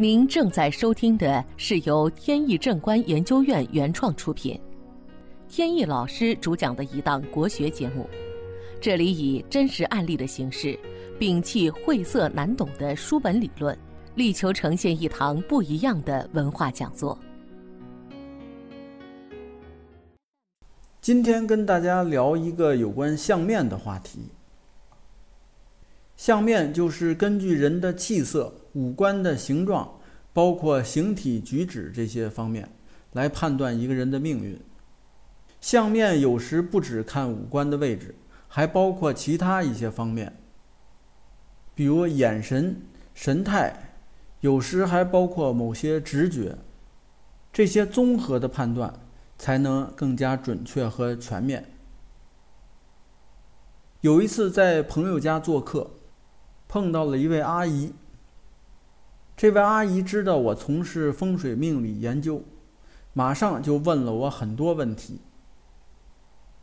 您正在收听的是由天意正观研究院原创出品，天意老师主讲的一档国学节目。这里以真实案例的形式，摒弃晦涩难懂的书本理论，力求呈现一堂不一样的文化讲座。今天跟大家聊一个有关相面的话题。相面就是根据人的气色。五官的形状，包括形体举止这些方面，来判断一个人的命运。相面有时不只看五官的位置，还包括其他一些方面，比如眼神、神态，有时还包括某些直觉。这些综合的判断，才能更加准确和全面。有一次在朋友家做客，碰到了一位阿姨。这位阿姨知道我从事风水命理研究，马上就问了我很多问题。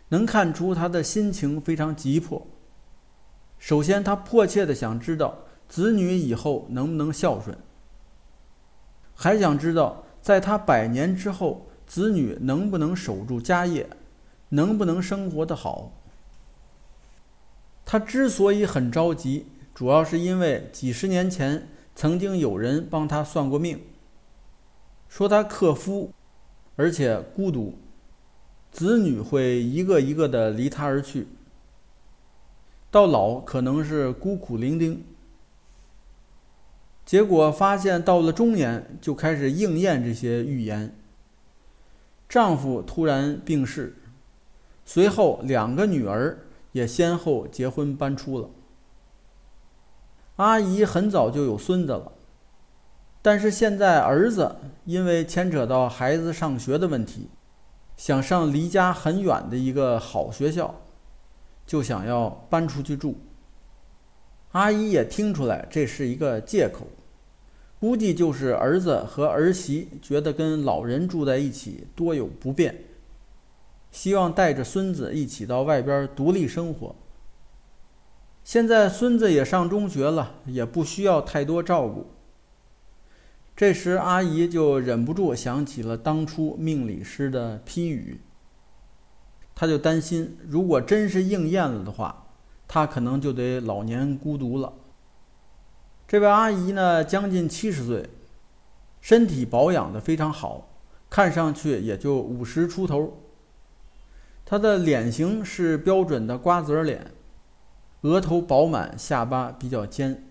能看出她的心情非常急迫。首先，她迫切的想知道子女以后能不能孝顺，还想知道在她百年之后，子女能不能守住家业，能不能生活的好。她之所以很着急，主要是因为几十年前。曾经有人帮他算过命，说他克夫，而且孤独，子女会一个一个的离他而去，到老可能是孤苦伶仃。结果发现到了中年就开始应验这些预言。丈夫突然病逝，随后两个女儿也先后结婚搬出了。阿姨很早就有孙子了，但是现在儿子因为牵扯到孩子上学的问题，想上离家很远的一个好学校，就想要搬出去住。阿姨也听出来这是一个借口，估计就是儿子和儿媳觉得跟老人住在一起多有不便，希望带着孙子一起到外边独立生活。现在孙子也上中学了，也不需要太多照顾。这时，阿姨就忍不住想起了当初命理师的批语。她就担心，如果真是应验了的话，她可能就得老年孤独了。这位阿姨呢，将近七十岁，身体保养的非常好，看上去也就五十出头。她的脸型是标准的瓜子脸。额头饱满，下巴比较尖。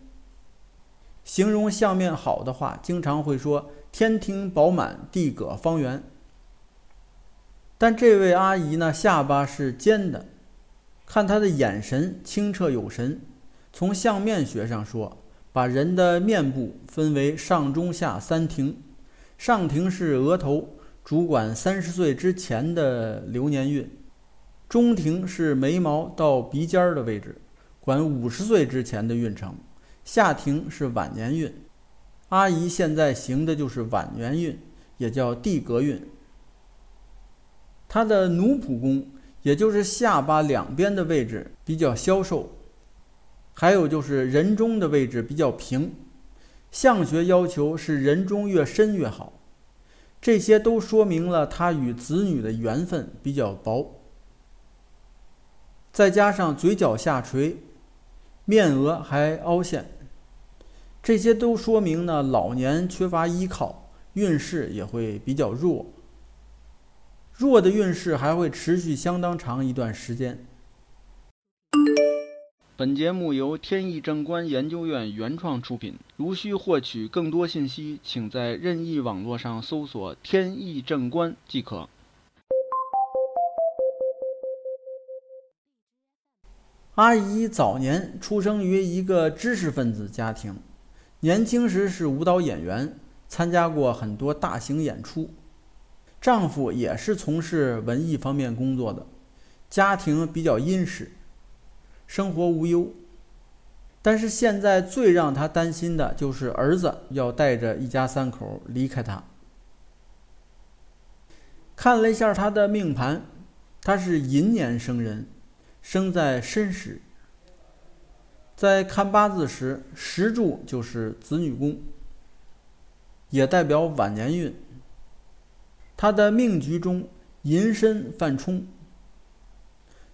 形容相面好的话，经常会说“天庭饱满，地阁方圆”。但这位阿姨呢，下巴是尖的，看她的眼神清澈有神。从相面学上说，把人的面部分为上中下三庭，上庭是额头，主管三十岁之前的流年运；中庭是眉毛到鼻尖儿的位置。管五十岁之前的运程，下庭是晚年运，阿姨现在行的就是晚年运，也叫地格运。她的奴仆宫，也就是下巴两边的位置比较消瘦，还有就是人中的位置比较平。相学要求是人中越深越好，这些都说明了她与子女的缘分比较薄。再加上嘴角下垂。面额还凹陷，这些都说明呢老年缺乏依靠，运势也会比较弱。弱的运势还会持续相当长一段时间。本节目由天意正观研究院原创出品。如需获取更多信息，请在任意网络上搜索“天意正观”即可。阿姨早年出生于一个知识分子家庭，年轻时是舞蹈演员，参加过很多大型演出。丈夫也是从事文艺方面工作的，家庭比较殷实，生活无忧。但是现在最让她担心的就是儿子要带着一家三口离开她。看了一下她的命盘，她是寅年生人。生在申时，在看八字时，时柱就是子女宫。也代表晚年运。他的命局中寅申犯冲，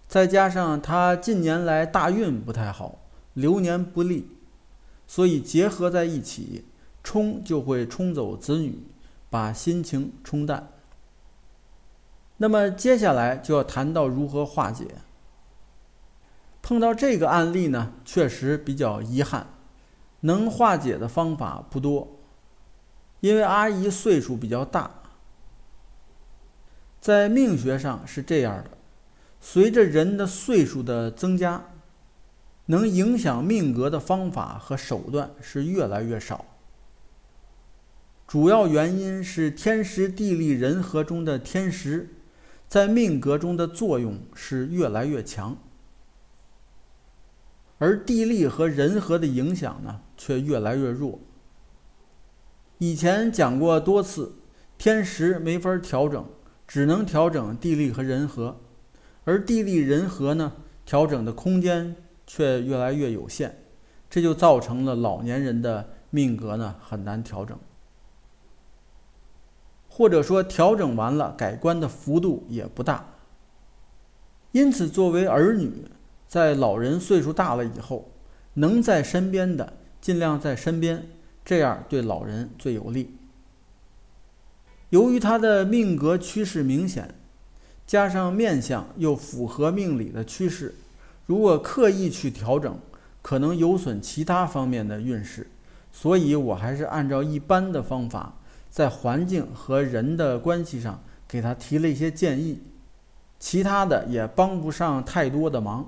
再加上他近年来大运不太好，流年不利，所以结合在一起，冲就会冲走子女，把心情冲淡。那么接下来就要谈到如何化解。碰到这个案例呢，确实比较遗憾，能化解的方法不多，因为阿姨岁数比较大。在命学上是这样的，随着人的岁数的增加，能影响命格的方法和手段是越来越少。主要原因是天时地利人和中的天时，在命格中的作用是越来越强，而地利和人和的影响呢却越来越弱。以前讲过多次，天时没法调整。只能调整地利和人和，而地利人和呢，调整的空间却越来越有限，这就造成了老年人的命格呢很难调整，或者说调整完了改观的幅度也不大。因此，作为儿女，在老人岁数大了以后，能在身边的尽量在身边，这样对老人最有利。由于他的命格趋势明显，加上面相又符合命理的趋势，如果刻意去调整，可能有损其他方面的运势。所以我还是按照一般的方法，在环境和人的关系上给他提了一些建议，其他的也帮不上太多的忙。